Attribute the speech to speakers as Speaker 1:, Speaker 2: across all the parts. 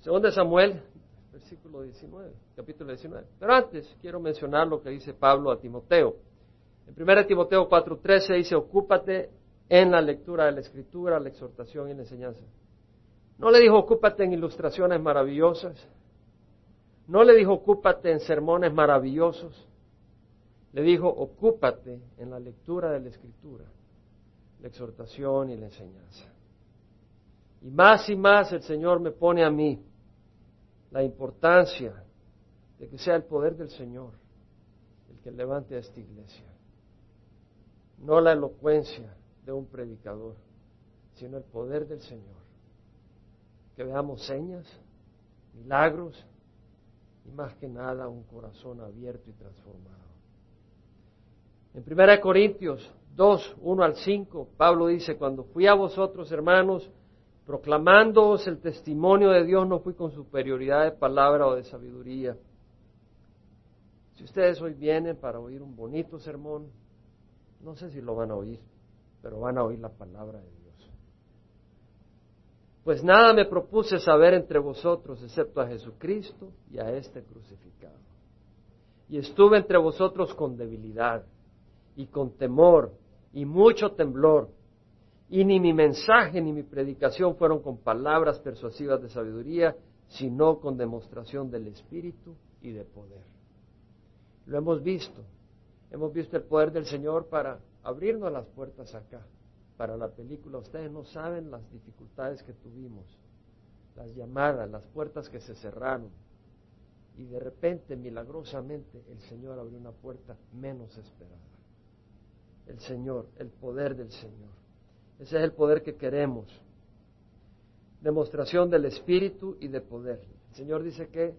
Speaker 1: Segundo de Samuel, versículo 19, capítulo 19. Pero antes quiero mencionar lo que dice Pablo a Timoteo. En 1 Timoteo 4:13 dice, ocúpate en la lectura de la escritura, la exhortación y la enseñanza. No le dijo, ocúpate en ilustraciones maravillosas. No le dijo, ocúpate en sermones maravillosos. Le dijo, ocúpate en la lectura de la escritura, la exhortación y la enseñanza. Y más y más el Señor me pone a mí la importancia de que sea el poder del Señor el que levante a esta iglesia. No la elocuencia de un predicador, sino el poder del Señor. Que veamos señas, milagros y más que nada un corazón abierto y transformado. En 1 Corintios 2, 1 al 5, Pablo dice, cuando fui a vosotros, hermanos, proclamándoos el testimonio de Dios, no fui con superioridad de palabra o de sabiduría. Si ustedes hoy vienen para oír un bonito sermón, no sé si lo van a oír, pero van a oír la palabra de Dios. Pues nada me propuse saber entre vosotros excepto a Jesucristo y a este crucificado. Y estuve entre vosotros con debilidad y con temor y mucho temblor y ni mi mensaje ni mi predicación fueron con palabras persuasivas de sabiduría, sino con demostración del Espíritu y de poder. Lo hemos visto. Hemos visto el poder del Señor para abrirnos las puertas acá, para la película. Ustedes no saben las dificultades que tuvimos, las llamadas, las puertas que se cerraron. Y de repente, milagrosamente, el Señor abrió una puerta menos esperada. El Señor, el poder del Señor. Ese es el poder que queremos. Demostración del Espíritu y de poder. El Señor dice que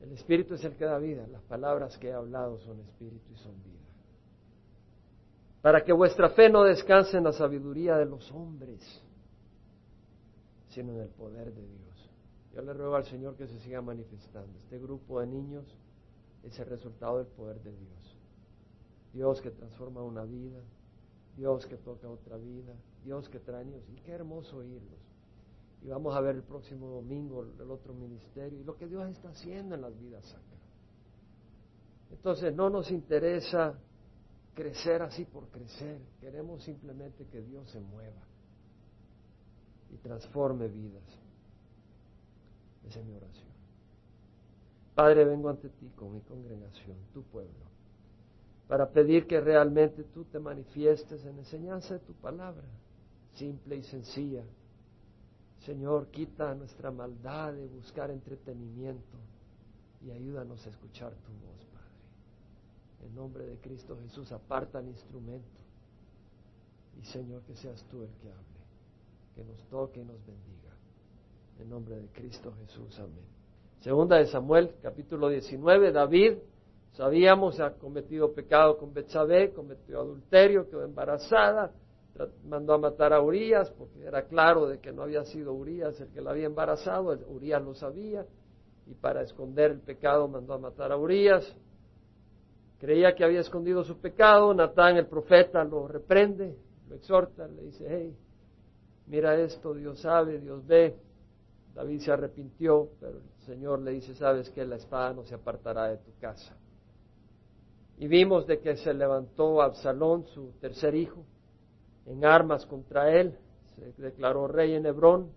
Speaker 1: el Espíritu es el que da vida. Las palabras que he hablado son Espíritu y son vida. Para que vuestra fe no descanse en la sabiduría de los hombres, sino en el poder de Dios. Yo le ruego al Señor que se siga manifestando. Este grupo de niños es el resultado del poder de Dios. Dios que transforma una vida, Dios que toca otra vida, Dios que trae niños. Y qué hermoso oírlos. Y vamos a ver el próximo domingo el otro ministerio y lo que Dios está haciendo en las vidas acá. Entonces no nos interesa crecer así por crecer. Queremos simplemente que Dios se mueva y transforme vidas. Esa es mi oración. Padre, vengo ante ti con mi congregación, tu pueblo para pedir que realmente tú te manifiestes en enseñanza de tu palabra, simple y sencilla. Señor, quita nuestra maldad de buscar entretenimiento y ayúdanos a escuchar tu voz, Padre. En nombre de Cristo Jesús, aparta el instrumento y Señor, que seas tú el que hable, que nos toque y nos bendiga. En nombre de Cristo Jesús, amén. Segunda de Samuel, capítulo 19, David Sabíamos, ha cometido pecado con Betsabé, cometió adulterio, quedó embarazada, mandó a matar a Urias, porque era claro de que no había sido Urias el que la había embarazado, Urias lo sabía, y para esconder el pecado mandó a matar a Urias. Creía que había escondido su pecado, Natán el profeta lo reprende, lo exhorta, le dice, hey, mira esto, Dios sabe, Dios ve. David se arrepintió, pero el Señor le dice, sabes que la espada no se apartará de tu casa. Y vimos de que se levantó Absalón, su tercer hijo, en armas contra él, se declaró rey en Hebrón,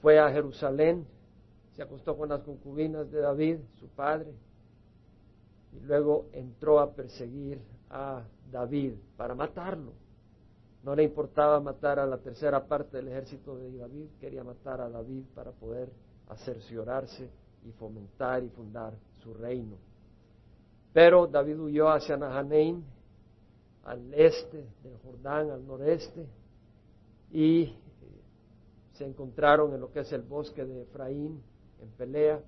Speaker 1: fue a Jerusalén, se acostó con las concubinas de David, su padre, y luego entró a perseguir a David para matarlo. No le importaba matar a la tercera parte del ejército de David, quería matar a David para poder cerciorarse y fomentar y fundar su reino. Pero David huyó hacia Nahanein, al este del Jordán, al noreste, y eh, se encontraron en lo que es el bosque de Efraín, en pelea,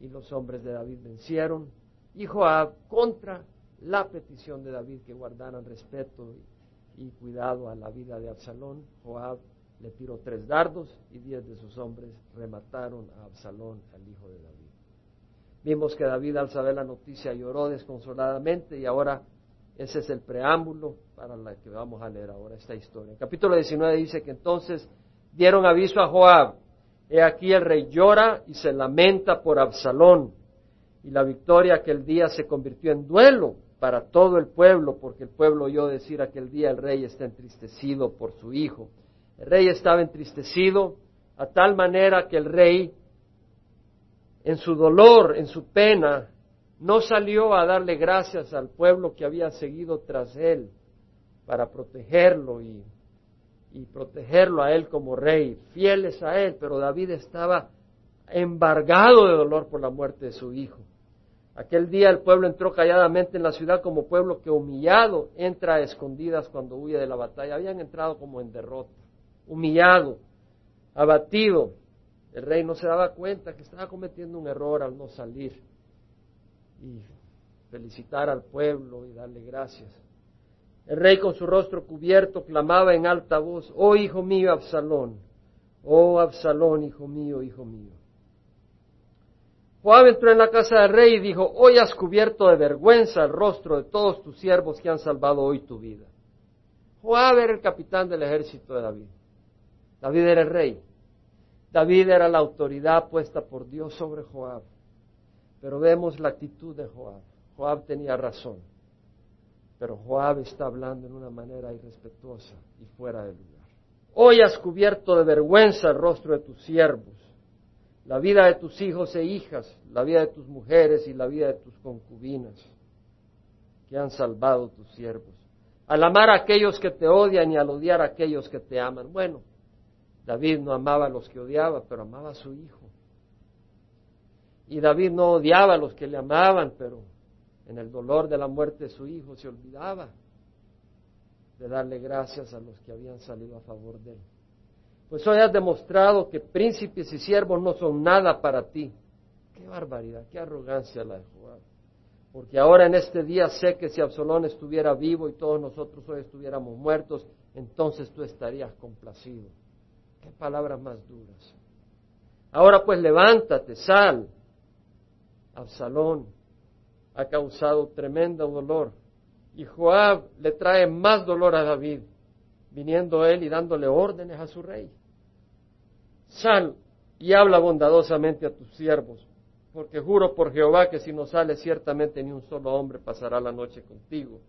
Speaker 1: y los hombres de David vencieron. Y Joab, contra la petición de David que guardaran respeto y, y cuidado a la vida de Absalón, Joab le tiró tres dardos y diez de sus hombres remataron a Absalón, al hijo de David. Vimos que David al saber la noticia lloró desconsoladamente y ahora ese es el preámbulo para la que vamos a leer ahora esta historia. El capítulo 19 dice que entonces dieron aviso a Joab He aquí el rey llora y se lamenta por Absalón. Y la victoria aquel día se convirtió en duelo para todo el pueblo, porque el pueblo oyó decir aquel día el rey está entristecido por su hijo. El rey estaba entristecido a tal manera que el rey, en su dolor, en su pena, no salió a darle gracias al pueblo que había seguido tras él para protegerlo y, protegerlo a él como rey, fieles a él, pero David estaba embargado de dolor por la muerte de su hijo. Aquel día el pueblo entró calladamente en la ciudad como pueblo que humillado entra a escondidas cuando huye de la batalla. Habían entrado como en derrota, humillado, abatido. El rey no se daba cuenta que estaba cometiendo un error al no salir y felicitar al pueblo y darle gracias. El rey con su rostro cubierto clamaba en alta voz, oh hijo mío Absalón, oh Absalón, hijo mío, hijo mío. Joab entró en la casa del rey y dijo, hoy has cubierto de vergüenza el rostro de todos tus siervos que han salvado hoy tu vida. Joab era el capitán del ejército de David. David era el rey. David era la autoridad puesta por Dios sobre Joab. Pero vemos la actitud de Joab. Joab tenía razón. Pero Joab está hablando en una manera irrespetuosa y fuera de lugar. Hoy has cubierto de vergüenza el rostro de tus siervos, la vida de tus hijos e hijas, la vida de tus mujeres y la vida de tus concubinas, que han salvado tus siervos. Al amar a aquellos que te odian y al odiar a aquellos que te aman. Bueno, David no amaba a los que odiaba, pero amaba a su hijo. Y David no odiaba a los que le amaban, pero en el dolor de la muerte de su hijo se olvidaba de darle gracias a los que habían salido a favor de él. Pues hoy has demostrado que príncipes y siervos no son nada para ti. Qué barbaridad, qué arrogancia la de Joab. Porque ahora en este día sé que si Absalón estuviera vivo y todos nosotros hoy estuviéramos muertos, entonces tú estarías complacido. Palabras más duras. Ahora pues levántate, sal, Absalón ha causado tremendo dolor y Joab le trae más dolor a David, viniendo él y dándole órdenes a su rey. Sal y habla bondadosamente a tus siervos, porque juro por Jehová que si no sales ciertamente ni un solo hombre pasará la noche contigo,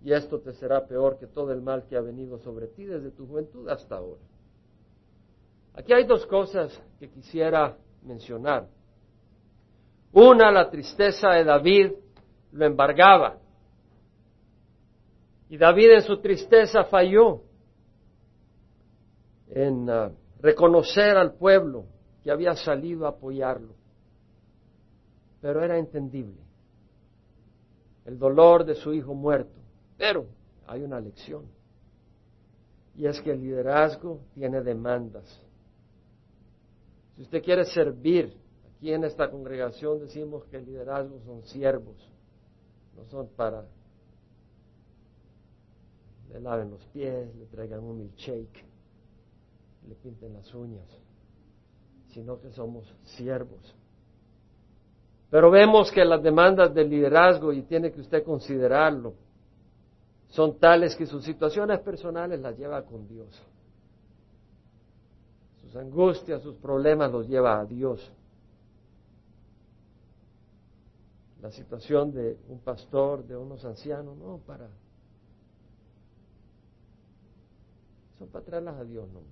Speaker 1: y esto te será peor que todo el mal que ha venido sobre ti desde tu juventud hasta ahora. Aquí hay dos cosas que quisiera mencionar. Una, la tristeza de David lo embargaba. Y David en su tristeza falló en ah, reconocer al pueblo que había salido a apoyarlo. Pero era entendible el dolor de su hijo muerto. Pero hay una lección. Y es que el liderazgo tiene demandas. Si usted quiere servir Aquí en esta congregación decimos que el liderazgo son siervos, no son para le laven los pies, le traigan un milkshake, le pinten las uñas, sino que somos siervos. Pero vemos que las demandas del liderazgo, y tiene que usted considerarlo, son tales que sus situaciones personales las lleva con Dios. Sus angustias, sus problemas los lleva a Dios. la situación de un pastor, de unos ancianos, no, para... Son para traerlas a Dios nomás.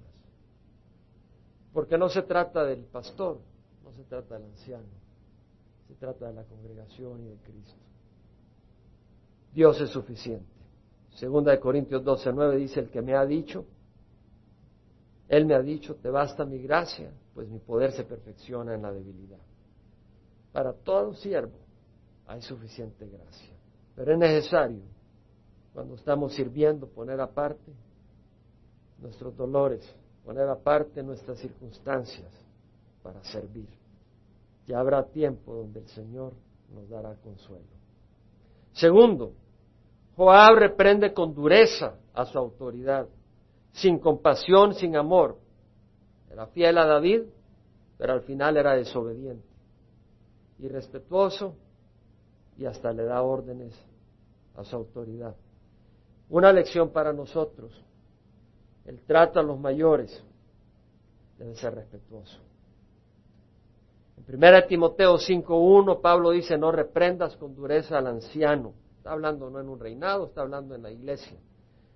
Speaker 1: Porque no se trata del pastor, no se trata del anciano, se trata de la congregación y de Cristo. Dios es suficiente. Segunda de Corintios 12, 9 dice, el que me ha dicho, Él me ha dicho, te basta mi gracia, pues mi poder se perfecciona en la debilidad. Para todo siervo hay suficiente gracia. Pero es necesario, cuando estamos sirviendo, poner aparte nuestros dolores, poner aparte nuestras circunstancias para servir. Ya habrá tiempo donde el Señor nos dará consuelo. Segundo, Joab reprende con dureza a su autoridad, sin compasión, sin amor. Era fiel a David, pero al final era desobediente. Irrespetuoso, y hasta le da órdenes a su autoridad. Una lección para nosotros. El trato a los mayores debe ser respetuoso. En 1 Timoteo 5.1 Pablo dice, no reprendas con dureza al anciano. Está hablando no en un reinado, está hablando en la iglesia.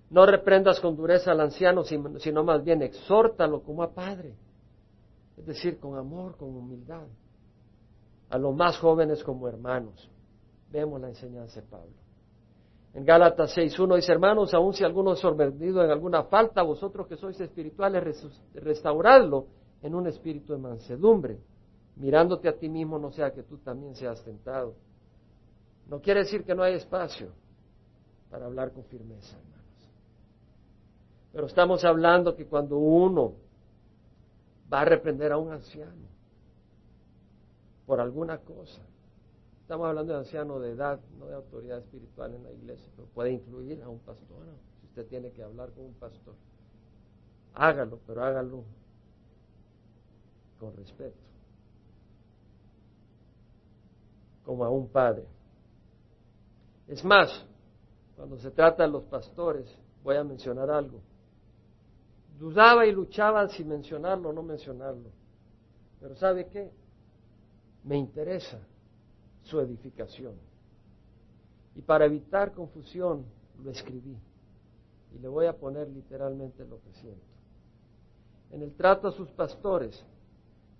Speaker 1: No reprendas con dureza al anciano, sino más bien exhórtalo como a padre. Es decir, con amor, con humildad. A los más jóvenes como hermanos. Vemos la enseñanza de Pablo. En Gálatas 6.1 dice, hermanos, aun si alguno es sorprendido en alguna falta, vosotros que sois espirituales, restauradlo en un espíritu de mansedumbre, mirándote a ti mismo, no sea que tú también seas tentado. No quiere decir que no hay espacio para hablar con firmeza, hermanos. Pero estamos hablando que cuando uno va a reprender a un anciano por alguna cosa, estamos hablando de anciano de edad, no de autoridad espiritual en la iglesia, pero puede incluir a un pastor. Si usted tiene que hablar con un pastor, hágalo, pero hágalo con respeto, como a un padre. Es más, cuando se trata de los pastores, voy a mencionar algo. Dudaba y luchaba si mencionarlo o no mencionarlo. Pero ¿sabe qué? Me interesa su edificación. Y para evitar confusión, lo escribí. Y le voy a poner literalmente lo que siento. En el trato a sus pastores,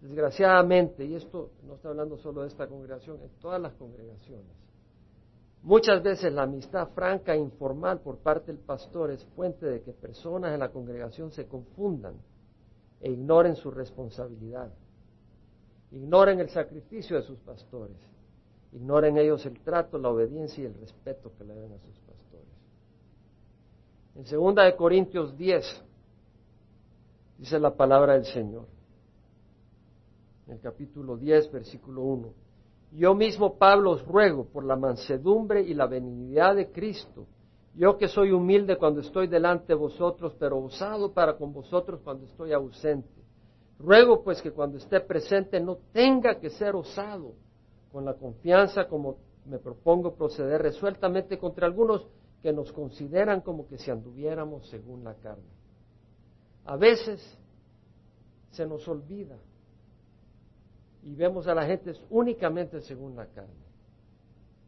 Speaker 1: desgraciadamente, y esto no está hablando solo de esta congregación, en todas las congregaciones, Muchas veces la amistad franca e informal por parte del pastor es fuente de que personas en la congregación se confundan e ignoren su responsabilidad. Ignoren el sacrificio de sus pastores. Ignoren ellos el trato, la obediencia y el respeto que le den a sus pastores. En 2 de Corintios 10 dice la palabra del Señor. En el capítulo 10, versículo 1. Yo mismo, Pablo, os ruego por la mansedumbre y la benignidad de Cristo, yo que soy humilde cuando estoy delante de vosotros, pero osado para con vosotros cuando estoy ausente. Ruego pues que cuando esté presente no tenga que ser osado, con la confianza como me propongo proceder resueltamente contra algunos que nos consideran como que si anduviéramos según la carne. A veces se nos olvida y vemos a la gente únicamente según la carne.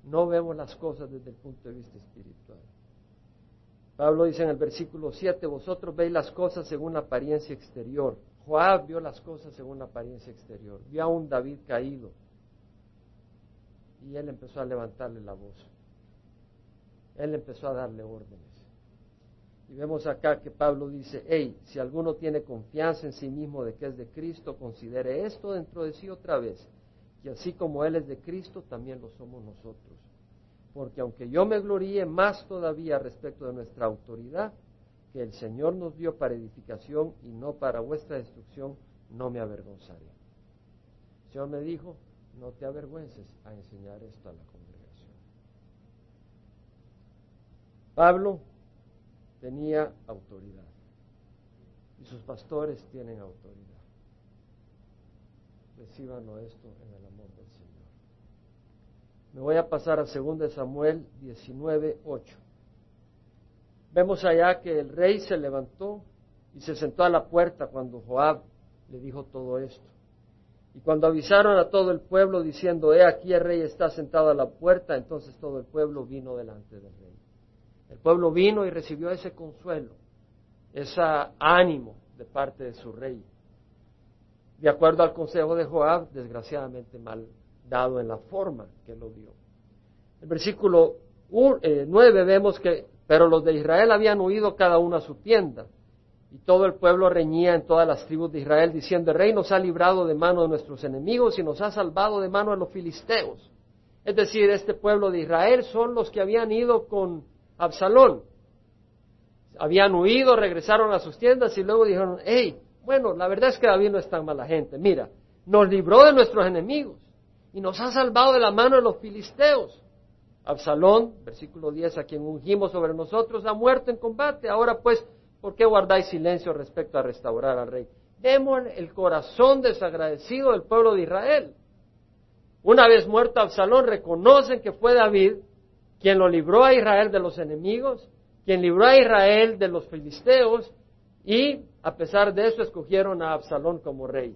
Speaker 1: No vemos las cosas desde el punto de vista espiritual. Pablo dice en el versículo 7, vosotros veis las cosas según la apariencia exterior. Joab vio las cosas según la apariencia exterior. Vio a un David caído. Y él empezó a levantarle la voz. Él empezó a darle órdenes. Y vemos acá que Pablo dice, hey, si alguno tiene confianza en sí mismo de que es de Cristo, considere esto dentro de sí otra vez, que así como Él es de Cristo, también lo somos nosotros. Porque aunque yo me gloríe más todavía respecto de nuestra autoridad, que el Señor nos dio para edificación y no para vuestra destrucción, no me avergonzaré. El Señor me dijo, no te avergüences a enseñar esto a la congregación. Pablo tenía autoridad. Y sus pastores tienen autoridad. Reciban esto en el amor del Señor. Me voy a pasar a 2 Samuel 19, 8. Vemos allá que el rey se levantó y se sentó a la puerta cuando Joab le dijo todo esto. Y cuando avisaron a todo el pueblo diciendo, he aquí el rey está sentado a la puerta, entonces todo el pueblo vino delante del rey. El pueblo vino y recibió ese consuelo, ese ánimo de parte de su rey. De acuerdo al consejo de Joab, desgraciadamente mal dado en la forma que lo dio. En el versículo 9 eh, vemos que, pero los de Israel habían huido cada uno a su tienda. Y todo el pueblo reñía en todas las tribus de Israel, diciendo, el rey nos ha librado de mano de nuestros enemigos y nos ha salvado de mano de los filisteos. Es decir, este pueblo de Israel son los que habían ido con Absalón. Habían huido, regresaron a sus tiendas y luego dijeron, hey, bueno, la verdad es que David no es tan mala gente. Mira, nos libró de nuestros enemigos y nos ha salvado de la mano de los filisteos. Absalón, versículo 10, a quien ungimos sobre nosotros, ha muerto en combate. Ahora pues, ¿por qué guardáis silencio respecto a restaurar al rey? Vemos el corazón desagradecido del pueblo de Israel. Una vez muerto Absalón, reconocen que fue David quien lo libró a Israel de los enemigos, quien libró a Israel de los filisteos y a pesar de eso escogieron a Absalón como rey.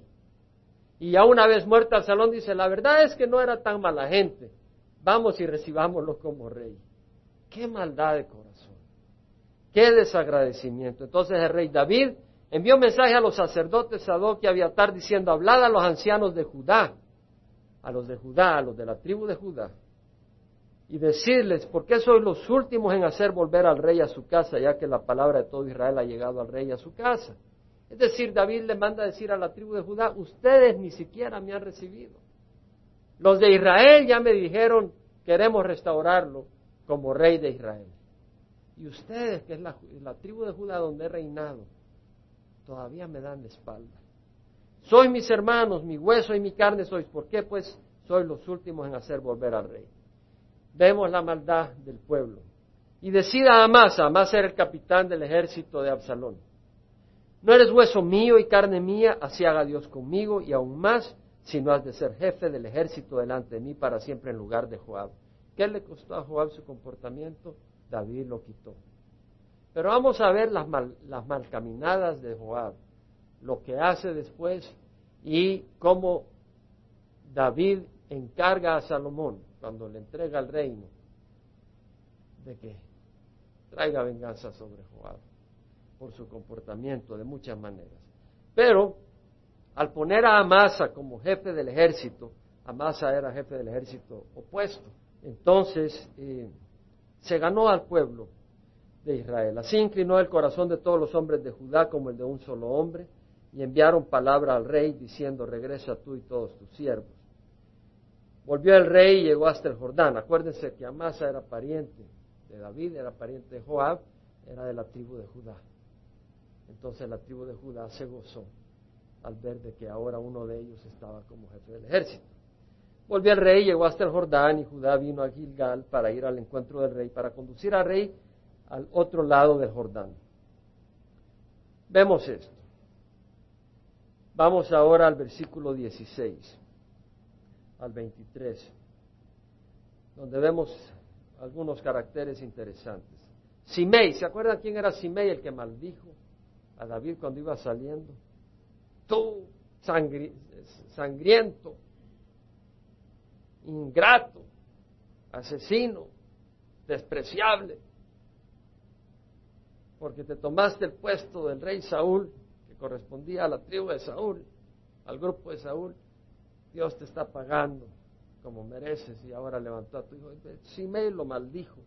Speaker 1: Y ya una vez muerta Absalón dice, la verdad es que no era tan mala gente. Vamos y recibámoslo como rey. Qué maldad de corazón. Qué desagradecimiento. Entonces el rey David envió mensaje a los sacerdotes Sadoc y Abiatar diciendo, hablad a los ancianos de Judá, a los de Judá, a los de la tribu de Judá, y decirles, ¿por qué sois los últimos en hacer volver al rey a su casa, ya que la palabra de todo Israel ha llegado al rey a su casa? Es decir, David le manda a decir a la tribu de Judá, ustedes ni siquiera me han recibido. Los de Israel ya me dijeron, queremos restaurarlo como rey de Israel. Y ustedes, que es la, la tribu de Judá donde he reinado, todavía me dan la espalda. Sois mis hermanos, mi hueso y mi carne sois. ¿Por qué? Pues sois los últimos en hacer volver al rey. Vemos la maldad del pueblo. Y decida a Amasa, Amasa era el capitán del ejército de Absalón. No eres hueso mío y carne mía, así haga Dios conmigo y aún más si no has de ser jefe del ejército delante de mí para siempre en lugar de Joab. ¿Qué le costó a Joab su comportamiento? David lo quitó. Pero vamos a ver las, mal, las malcaminadas de Joab, lo que hace después y cómo David encarga a Salomón cuando le entrega el reino de que traiga venganza sobre Joab por su comportamiento de muchas maneras. Pero al poner a Amasa como jefe del ejército, Amasa era jefe del ejército opuesto, entonces eh, se ganó al pueblo de Israel. Así inclinó el corazón de todos los hombres de Judá como el de un solo hombre, y enviaron palabra al rey diciendo, regresa tú y todos tus siervos. Volvió el rey y llegó hasta el Jordán. Acuérdense que Amasa era pariente de David, era pariente de Joab, era de la tribu de Judá. Entonces la tribu de Judá se gozó al ver de que ahora uno de ellos estaba como jefe del ejército. Volvió el rey, llegó hasta el Jordán y Judá vino a Gilgal para ir al encuentro del rey, para conducir al rey al otro lado del Jordán. Vemos esto. Vamos ahora al versículo 16, al 23, donde vemos algunos caracteres interesantes. Simei, ¿se acuerdan quién era Simei, el que maldijo a David cuando iba saliendo? Tú, sangriento, ingrato, asesino, despreciable porque te tomaste el puesto del rey Saúl, que correspondía a la tribu de Saúl, al grupo de Saúl, Dios te está pagando como mereces y ahora levantó a tu hijo. Simei lo maldijo.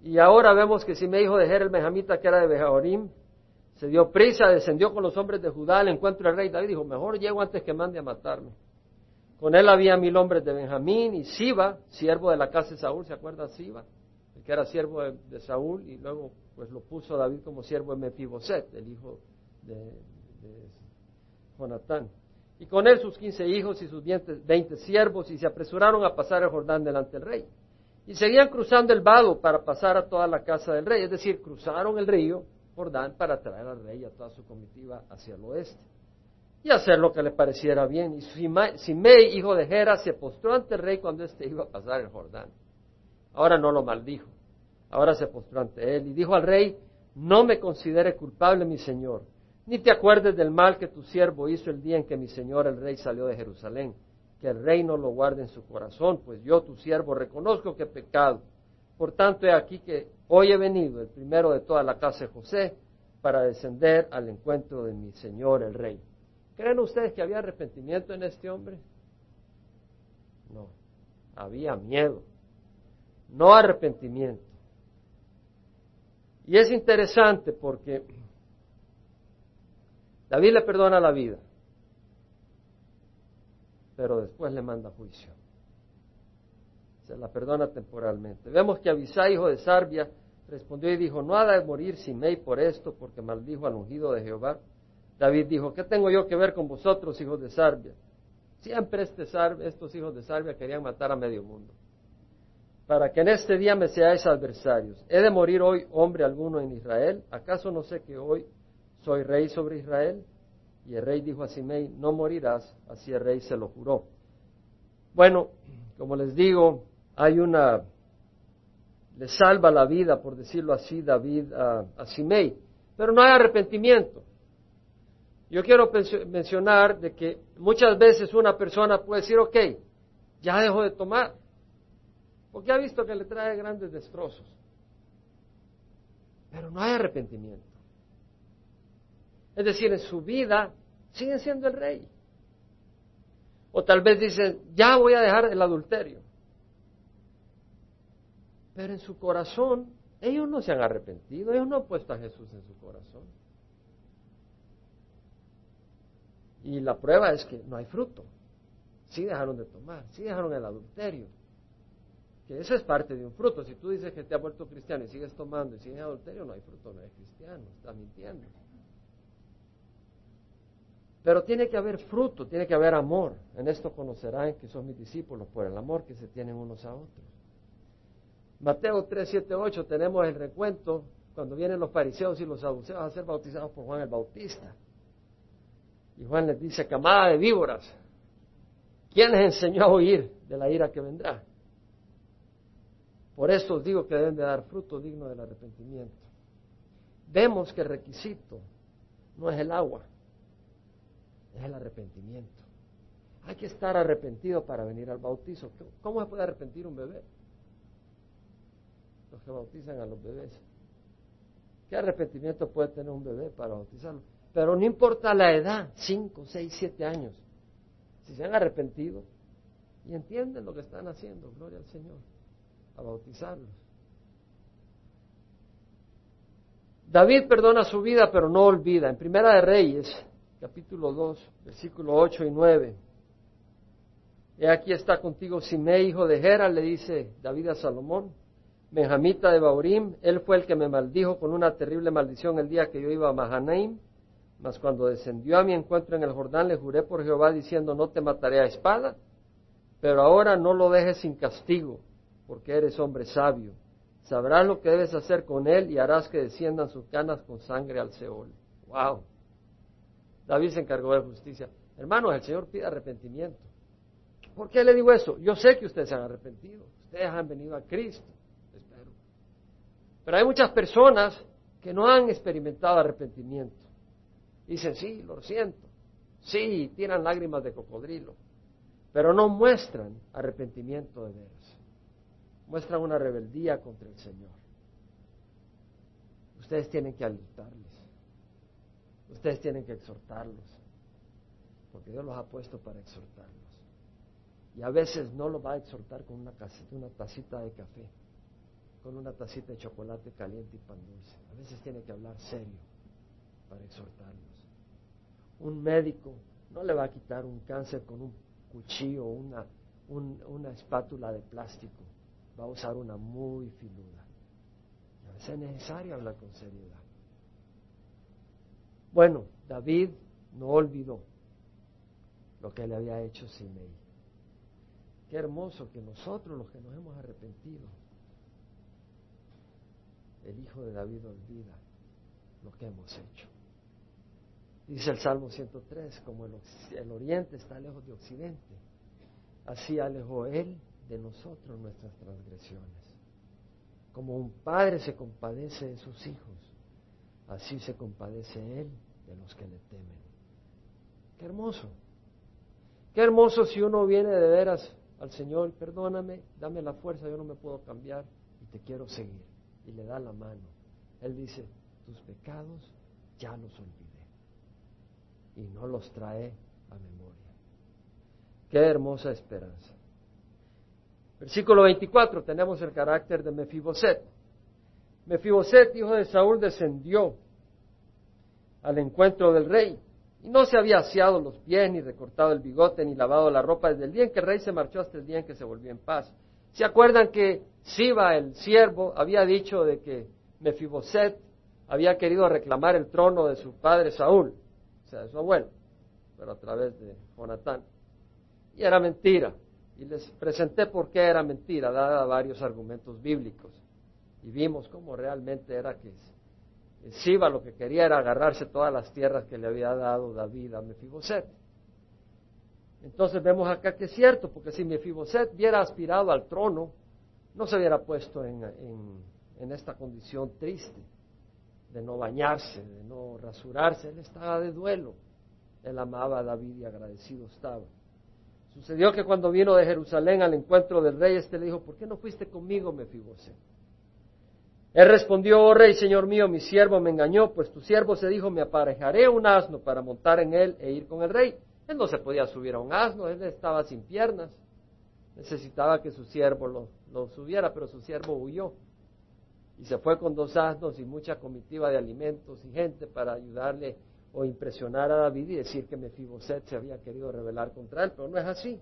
Speaker 1: Y ahora vemos que Simei, hijo de Jer el Benjamita, que era de Bejaorim, se dio prisa, descendió con los hombres de Judá al encuentro del rey David, dijo, mejor llego antes que mande a matarme. Con él había mil hombres de Benjamín y Siba, siervo de la casa de Saúl, ¿se acuerda Siba? El que era siervo de Saúl y luego pues lo puso David como siervo de Mefiboset, el hijo de, Jonatán. Y con él sus quince hijos y sus veinte siervos, y se apresuraron a pasar el Jordán delante del rey. Y seguían cruzando el vado para pasar a toda la casa del rey, es decir, cruzaron el río Jordán para traer al rey y a toda su comitiva hacia el oeste y hacer lo que le pareciera bien. Y Simei, hijo de Gera, se postró ante el rey cuando éste iba a pasar el Jordán. Ahora no lo maldijo, Ahora se postró ante él y dijo al rey, no me considere culpable mi señor, ni te acuerdes del mal que tu siervo hizo el día en que mi señor el rey salió de Jerusalén, que el rey no lo guarde en su corazón, pues yo tu siervo reconozco que he pecado. Por tanto, he aquí que hoy he venido, el primero de toda la casa de José, para descender al encuentro de mi señor el rey. ¿Creen ustedes que había arrepentimiento en este hombre? No, había miedo, no arrepentimiento. Y es interesante porque David le perdona la vida, pero después le manda juicio. Se la perdona temporalmente. Vemos que Abisai, hijo de Sarbia, respondió y dijo, no ha de morir Simei por esto, porque maldijo al ungido de Jehová. David dijo, ¿qué tengo yo que ver con vosotros, hijos de Sarbia? Siempre este estos hijos de Sarbia querían matar a medio mundo para que en este día me seáis adversarios. ¿He de morir hoy hombre alguno en Israel? ¿Acaso no sé que hoy soy rey sobre Israel? Y el rey dijo a Simei, no morirás, así el rey se lo juró. Bueno, como les digo, hay una, le salva la vida, por decirlo así, David a, Simei, pero no hay arrepentimiento. Yo quiero mencionar de que muchas veces una persona puede decir, ok, ya dejo de tomar, porque ha visto que le trae grandes destrozos, pero no hay arrepentimiento. Es decir, en su vida siguen siendo el rey. O tal vez dicen, ya voy a dejar el adulterio. Pero en su corazón, ellos no se han arrepentido, ellos no han puesto a Jesús en su corazón. Y la prueba es que no hay fruto. Sí dejaron de tomar, sí dejaron el adulterio. Que eso es parte de un fruto. Si tú dices que te has vuelto cristiano y sigues tomando y sigues adulterio, no hay fruto, no es cristiano, estás mintiendo. Pero tiene que haber fruto, tiene que haber amor. En esto conocerán que son mis discípulos por el amor que se tienen unos a otros. Mateo 3, 7, 8 tenemos el recuento cuando vienen los fariseos y los saduceos a ser bautizados por Juan el Bautista. Y Juan les dice, camada de víboras, ¿quién les enseñó a huir de la ira que vendrá? Por eso os digo que deben de dar fruto digno del arrepentimiento. Vemos que el requisito no es el agua, el arrepentimiento. Hay que estar arrepentido para venir al bautizo. ¿Cómo se puede arrepentir un bebé? Los que bautizan a los bebés. ¿Qué arrepentimiento puede tener un bebé para bautizarlo? Pero no importa la edad, 5, 6, 7 años. Si se han arrepentido y entienden lo que están haciendo, gloria al Señor, a bautizarlos. David perdona su vida, pero no olvida. En Primera de Reyes, capítulo 2, versículo 8 y 9. He aquí está contigo Simei, hijo de Gera, le dice David a Salomón. Benjamita de Baurim, él fue el que me maldijo con una terrible maldición el día que yo iba a Mahanaim mas cuando descendió a mi encuentro en el Jordán, le juré por Jehová diciendo, no te mataré a espada, pero ahora no lo dejes sin castigo, porque eres hombre sabio. Sabrás lo que debes hacer con él y harás que desciendan sus canas con sangre al Seol. ¡Wow! David se encargó de justicia. Hermanos, el Señor pide arrepentimiento. ¿Por qué le digo eso? Yo sé que ustedes se han arrepentido. Ustedes han venido a Cristo. Espero. Pero hay muchas personas que no han experimentado arrepentimiento. Dicen, sí, lo siento. Sí, tiran lágrimas de cocodrilo. Pero no muestran arrepentimiento de veras. Muestran una rebeldía contra el Señor. Ustedes tienen que alertarles. Ustedes tienen que exhortarlos. Porque Dios los ha puesto para exhortarlos. Y a veces no los va a exhortar con una, una tacita de café, con una tacita de chocolate caliente y pan dulce. A veces tiene que hablar serio para exhortarlos. Un médico no le va a quitar un cáncer con un cuchillo o una, una espátula de plástico. Va a usar una muy filuda. Y a veces es necesario hablar con seriedad. Bueno, David no olvidó lo que le había hecho Simei. Qué hermoso que nosotros, los que nos hemos arrepentido, el hijo de David olvida lo que hemos hecho. Dice el Salmo 103, como el, oriente está lejos de occidente, así alejó Él de nosotros nuestras transgresiones. Como un padre se compadece de sus hijos, así se compadece Él de los que le temen. Qué hermoso. Qué hermoso si uno viene de veras al Señor, perdóname, dame la fuerza, yo no me puedo cambiar y te quiero seguir. Y le da la mano. Él dice, tus pecados ya los olvidé y no los trae a memoria. Qué hermosa esperanza. Versículo 24, tenemos el carácter de Mefiboset. Mefiboset, hijo de Saúl, descendió al encuentro del rey y no se había aseado los pies, ni recortado el bigote, ni lavado la ropa desde el día en que el rey se marchó hasta el día en que se volvió en paz. ¿Se acuerdan que Siba, el siervo, había dicho de que Mefiboset había querido reclamar el trono de su padre Saúl? de su abuelo, pero a través de Jonatán. Y era mentira. Y les presenté por qué era mentira, dada varios argumentos bíblicos. Y vimos cómo realmente era que Siba lo que quería era agarrarse todas las tierras que le había dado David a Mefiboset. Entonces vemos acá que es cierto, porque si Mefiboset hubiera aspirado al trono, no se hubiera puesto en, en esta condición triste de no bañarse, de no rasurarse, él estaba de duelo, Él amaba a David y agradecido estaba. Sucedió que cuando vino de Jerusalén al encuentro del rey, este le dijo, ¿por qué no fuiste conmigo, Mefibosé? Él respondió, oh rey, señor mío, mi siervo me engañó, pues tu siervo se dijo, me aparejaré un asno para montar en él e ir con el rey. Él no se podía subir a un asno, él estaba sin piernas. Necesitaba que su siervo lo, lo subiera, pero su siervo huyó. Y se fue con dos asnos y mucha comitiva de alimentos y gente para ayudarle o impresionar a David y decir que Mefiboset se había querido rebelar contra él, pero no es así.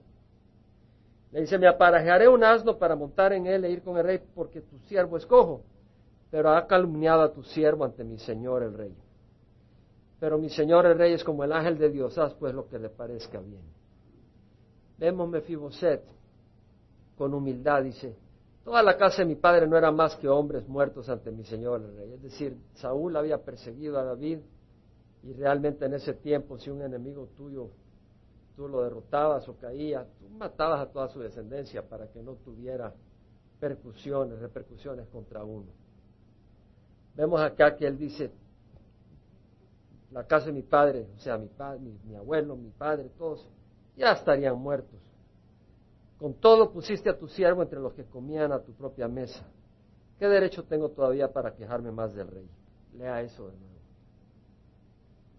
Speaker 1: Le dice, me aparejaré un asno para montar en él e ir con el rey porque tu siervo es cojo pero ha calumniado a tu siervo ante mi señor el rey. Pero mi señor el rey es como el ángel de Dios, haz pues lo que le parezca bien. Vemos Mefiboset con humildad, dice, toda la casa de mi padre no era más que hombres muertos ante mi señor el rey. Es decir, Saúl había perseguido a David y realmente en ese tiempo si un enemigo tuyo tú lo derrotabas o caía, tú matabas a toda su descendencia para que no tuviera percusiones, repercusiones contra uno. Vemos acá que él dice, la casa de mi padre, o sea, mi, padre, mi, abuelo, mi padre, todos, ya estarían muertos. Con todo pusiste a tu siervo entre los que comían a tu propia mesa. ¿Qué derecho tengo todavía para quejarme más del rey? Lea eso nuevo,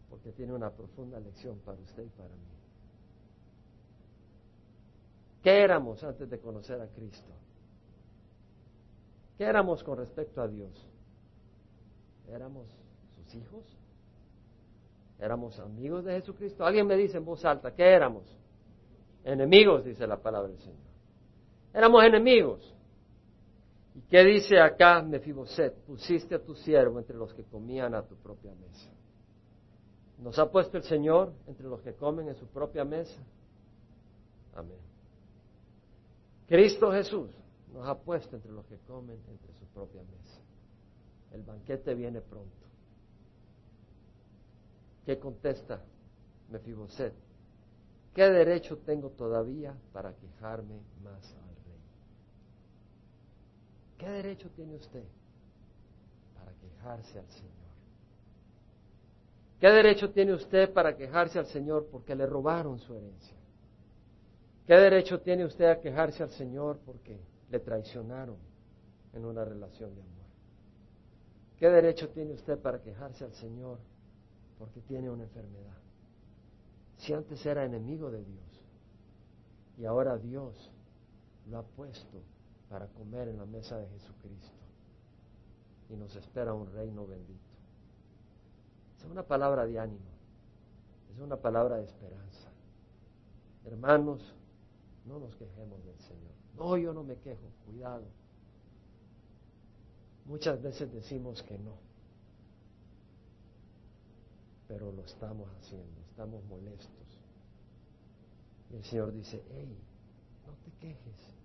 Speaker 1: porque tiene una profunda lección para usted y para mí. ¿Qué éramos antes de conocer a Cristo? ¿Qué éramos con respecto a Dios? Éramos sus hijos, éramos amigos de Jesucristo. Alguien me dice en voz alta, ¿qué éramos? Enemigos, dice la palabra del Señor. Éramos enemigos. ¿Y qué dice acá Mefiboset? Pusiste a tu siervo entre los que comían a tu propia mesa. ¿Nos ha puesto el Señor entre los que comen en su propia mesa? Amén. Cristo Jesús nos ha puesto entre los que comen entre su propia mesa. El banquete viene pronto. ¿Qué contesta Mefiboset? ¿Qué derecho tengo todavía para quejarme más al rey? ¿Qué derecho tiene usted para quejarse al Señor? ¿Qué derecho tiene usted para quejarse al Señor porque le robaron su herencia? ¿Qué derecho tiene usted a quejarse al Señor porque le traicionaron en una relación de amor? ¿Qué derecho tiene usted para quejarse al Señor porque tiene una enfermedad? Si antes era enemigo de Dios y ahora Dios lo ha puesto para comer en la mesa de Jesucristo y nos espera un reino bendito. Es una palabra de ánimo, es una palabra de esperanza. Hermanos, no nos quejemos del Señor. No, yo no me quejo, cuidado. Muchas veces decimos que no, pero lo estamos haciendo, estamos molestos. Y el Señor dice, hey, no te quejes,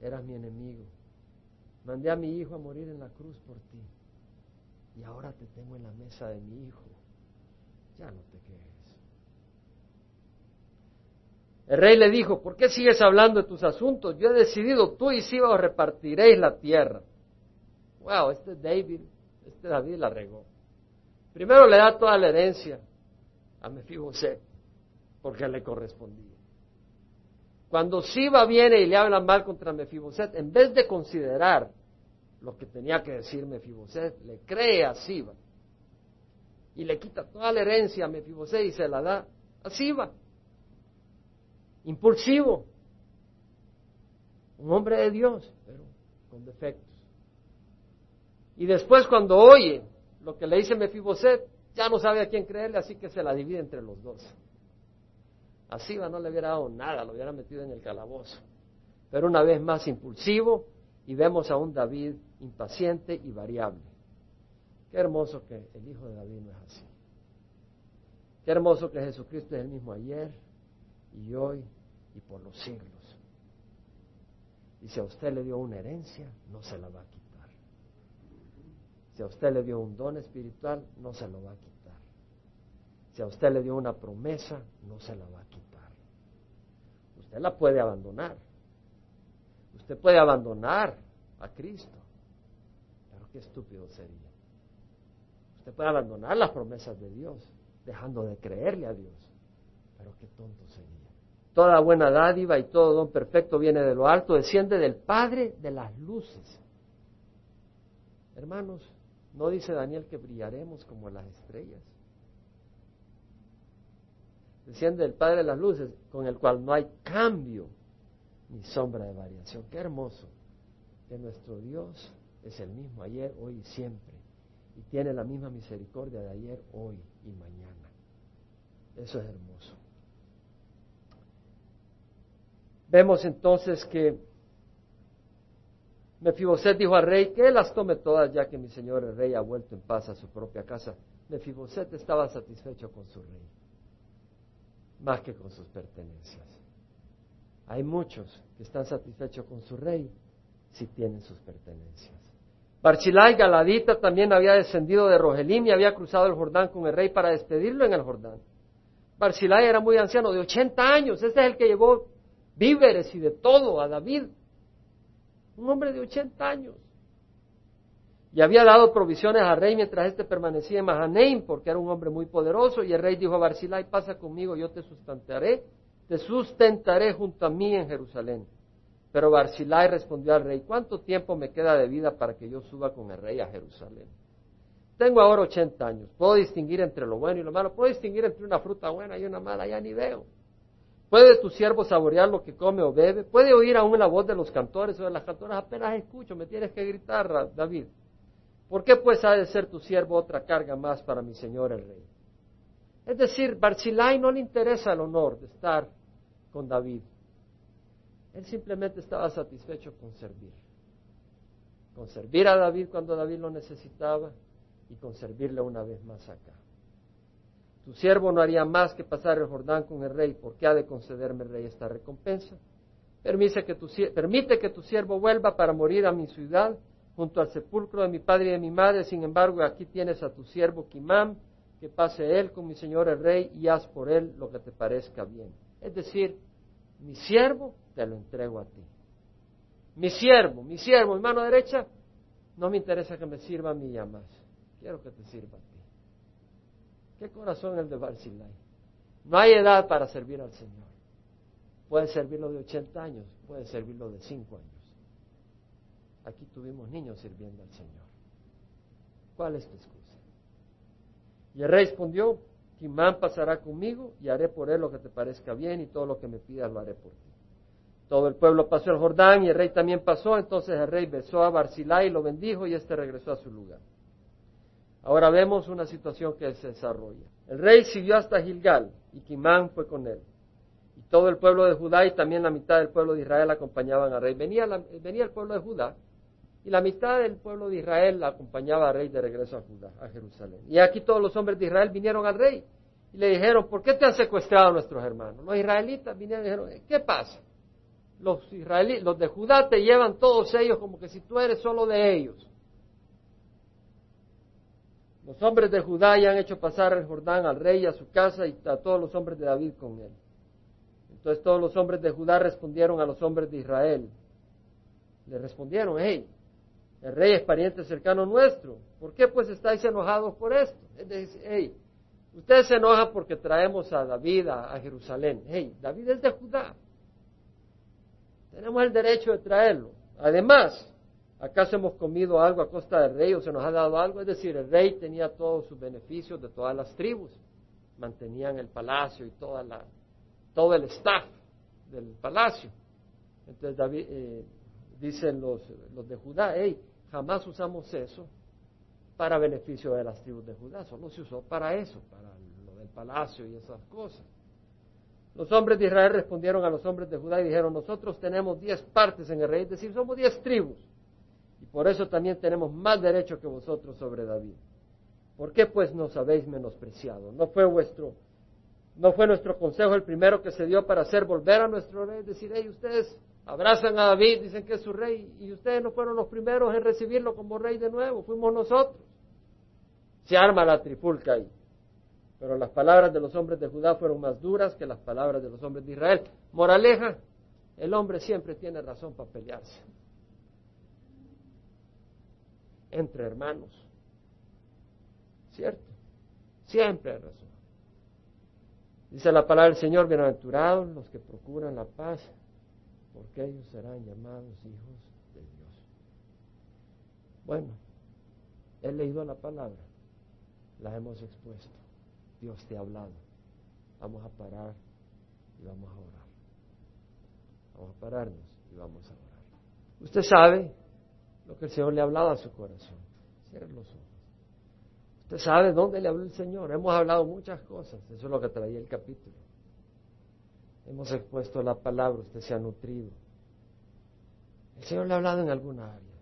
Speaker 1: eras mi enemigo. Mandé a mi hijo a morir en la cruz por ti y ahora te tengo en la mesa de mi hijo. Ya no te quejes. El rey le dijo, ¿por qué sigues hablando de tus asuntos? Yo he decidido, tú y Siba repartiréis la tierra wow, este David, este David la regó. Primero le da toda la herencia a Mefiboset, porque le correspondía. Cuando Siba viene y le habla mal contra Mefiboset, en vez de considerar lo que tenía que decir Mefiboset, le cree a Siba y le quita toda la herencia a Mefiboset y se la da a Siba. Impulsivo, un hombre de Dios, pero con defectos. Y después cuando oye lo que le dice Mefiboset, ya no sabe a quién creerle, así que se la divide entre los dos. Así no le hubiera dado nada, lo hubiera metido en el calabozo. Pero una vez más impulsivo y vemos a un David impaciente y variable. Qué hermoso que el hijo de David no es así. Qué hermoso que Jesucristo es el mismo ayer y hoy y por los siglos. Y si a usted le dio una herencia, no se la va a quitar. Si a usted le dio un don espiritual, no se lo va a quitar. Si a usted le dio una promesa, no se la va a quitar. Usted la puede abandonar. Usted puede abandonar a Cristo. Pero qué estúpido sería. Usted puede abandonar las promesas de Dios, dejando de creerle a Dios. Pero qué tonto sería. Toda buena dádiva y todo don perfecto viene de lo alto, desciende del Padre de las luces. Hermanos, ¿no dice Daniel que brillaremos como las estrellas? Desciende del Padre de las luces, con el cual no hay cambio ni sombra de variación. Qué hermoso que nuestro Dios es el mismo ayer, hoy y siempre. Y tiene la misma misericordia de ayer, hoy y mañana. Eso es hermoso. Vemos entonces que Mefiboset dijo al rey que las tome todas ya que mi señor el rey ha vuelto en paz a su propia casa. Mefiboset estaba satisfecho con su rey, más que con sus pertenencias. Hay muchos que están satisfechos con su rey si tienen sus pertenencias. Barchilai Galadita también había descendido de Rogelim y había cruzado el Jordán con el rey para despedirlo en el Jordán. Barchilai era muy anciano, de 80 años. Este es el que llevó víveres y de todo a David. Un hombre de 80 años. Y había dado provisiones al rey mientras éste permanecía en Mahanaim, porque era un hombre muy poderoso. Y el rey dijo a Barcilai, pasa conmigo, yo te sustentaré, te sustentaré junto a mí en Jerusalén. Pero Barcilai respondió al rey, ¿cuánto tiempo me queda de vida para que yo suba con el rey a Jerusalén? Tengo ahora 80 años, puedo distinguir entre lo bueno y lo malo, puedo distinguir entre una fruta buena y una mala, ya ni veo. ¿Puede tu siervo saborear lo que come o bebe? ¿Puede oír aún la voz de los cantores o de las cantoras? Apenas escucho, me tienes que gritar, David. ¿Por qué pues ha de ser tu siervo otra carga más para mi señor el rey? Es decir, Barzilai no le interesa el honor de estar con David. Él simplemente estaba satisfecho con servir. Con servir a David cuando David lo necesitaba y con servirle una vez más acá. Tu siervo no haría más que pasar el Jordán con el rey, porque ha de concederme el rey esta recompensa. Permite que, tu, permite que tu siervo vuelva para morir a mi ciudad, junto al sepulcro de mi padre y de mi madre. Sin embargo, aquí tienes a tu siervo Kimam, que pase él con mi señor el rey y haz por él lo que te parezca bien. Es decir, mi siervo te lo entrego a ti. Mi siervo, mi siervo, mi mano derecha, no me interesa que me sirva a mí ya más. Quiero que te sirva a ti. ¿Qué corazón el de Barzilai? No hay edad para servir al Señor. Puede servirlo de 80 años, puede servirlo de 5 años. Aquí tuvimos niños sirviendo al Señor. ¿Cuál es tu excusa? Y el rey respondió, Kimán pasará conmigo y haré por él lo que te parezca bien y todo lo que me pidas lo haré por ti. Todo el pueblo pasó el Jordán y el rey también pasó, entonces el rey besó a Barzilai y lo bendijo y éste regresó a su lugar. Ahora vemos una situación que se desarrolla. El rey siguió hasta Gilgal y Kimán fue con él. Y todo el pueblo de Judá y también la mitad del pueblo de Israel acompañaban al rey. Venía, venía el pueblo de Judá y la mitad del pueblo de Israel acompañaba al rey de regreso a Judá, a Jerusalén. Y aquí todos los hombres de Israel vinieron al rey y le dijeron, ¿por qué te han secuestrado nuestros hermanos? Los israelitas vinieron y dijeron, ¿qué pasa? Los, israelitas, los de Judá te llevan todos ellos como que si tú eres solo de ellos. Los hombres de Judá ya han hecho pasar el Jordán al rey a su casa y a todos los hombres de David con él. Entonces todos los hombres de Judá respondieron a los hombres de Israel. Le respondieron, hey, el rey es pariente cercano nuestro. ¿Por qué pues estáis enojados por esto? Hey, ustedes se enojan porque traemos a David a, a Jerusalén. Hey, David es de Judá. Tenemos el derecho de traerlo. Además, ¿Acaso hemos comido algo a costa del rey o se nos ha dado algo? Es decir, el rey tenía todos sus beneficios de todas las tribus, mantenían el palacio y todo el staff del palacio. Entonces David, eh, dicen los, los de Judá, hey, jamás usamos eso para beneficio de las tribus de Judá, solo se usó para eso, para lo del palacio y esas cosas. Los hombres de Israel respondieron a los hombres de Judá y dijeron, nosotros tenemos diez partes en el rey, es decir, somos diez tribus. Por eso también tenemos más derecho que vosotros sobre David. ¿Por qué pues nos habéis menospreciado? ¿No fue vuestro, nuestro consejo el primero que se dio para hacer volver a nuestro rey? Decir, hey, ustedes abrazan a David, dicen que es su rey, y ustedes no fueron los primeros en recibirlo como rey de nuevo, fuimos nosotros. Se arma la trifulca ahí. Pero las palabras de los hombres de Judá fueron más duras que las palabras de los hombres de Israel. Moraleja, el hombre siempre tiene razón para pelearse entre hermanos. ¿Cierto? Siempre hay razón. Dice la palabra del Señor, bienaventurados los que procuran la paz, porque ellos serán llamados hijos de Dios. Bueno, he leído la palabra, la hemos expuesto, Dios te ha hablado. Vamos a parar y vamos a orar. Vamos a pararnos y vamos a orar. Usted sabe lo que el Señor le ha hablado a su corazón. Cierre los ojos. Usted sabe dónde le habló el Señor. Hemos hablado muchas cosas. Eso es lo que traía el capítulo. Hemos expuesto la palabra, usted se ha nutrido. El Señor le ha hablado en alguna área.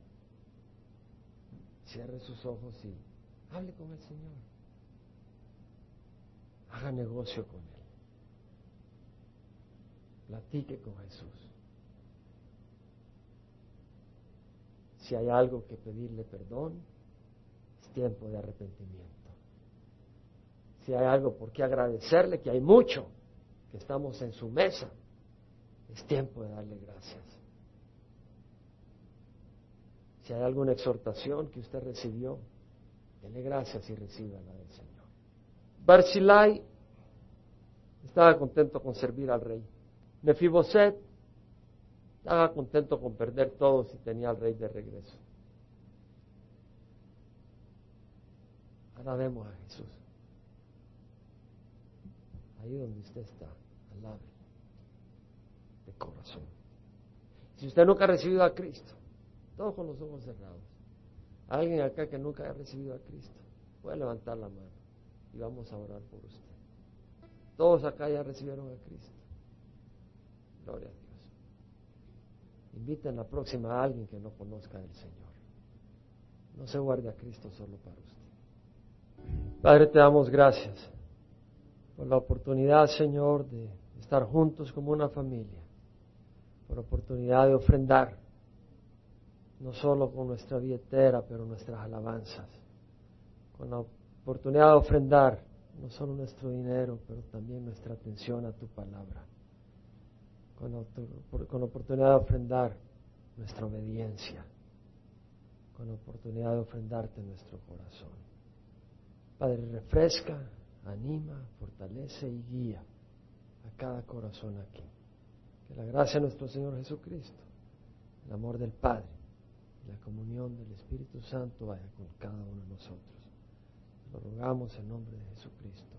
Speaker 1: Cierre sus ojos y hable con el Señor. Haga negocio con Él. Platique con Jesús. Si hay algo que pedirle perdón, es tiempo de arrepentimiento. Si hay algo por qué agradecerle, que hay mucho, que estamos en su mesa, es tiempo de darle gracias. Si hay alguna exhortación que usted recibió, dele gracias y reciba la del Señor. Barzilai estaba contento con servir al rey. Mefiboset estaba contento con perder todo si tenía al rey de regreso. Ahora a Jesús. Ahí donde usted está, al lado de corazón. Si usted nunca ha recibido a Cristo, todos con los ojos cerrados. Alguien acá que nunca ha recibido a Cristo, puede levantar la mano y vamos a orar por usted. Todos acá ya recibieron a Cristo. Gloria a Dios. Inviten la próxima a alguien que no conozca al Señor. No se guarde a Cristo solo para usted. Padre, te damos gracias por la oportunidad, Señor, de estar juntos como una familia, por la oportunidad de ofrendar, no solo con nuestra billetera, pero nuestras alabanzas, con la oportunidad de ofrendar no solo nuestro dinero, pero también nuestra atención a tu palabra con, la oportunidad de ofrendar nuestra obediencia, con oportunidad de ofrendarte nuestro corazón. Padre, refresca, anima, fortalece y guía a cada corazón aquí. Que la gracia de nuestro Señor Jesucristo, el amor del Padre y la comunión del Espíritu Santo vaya con cada uno de nosotros. Lo rogamos en nombre de Jesucristo.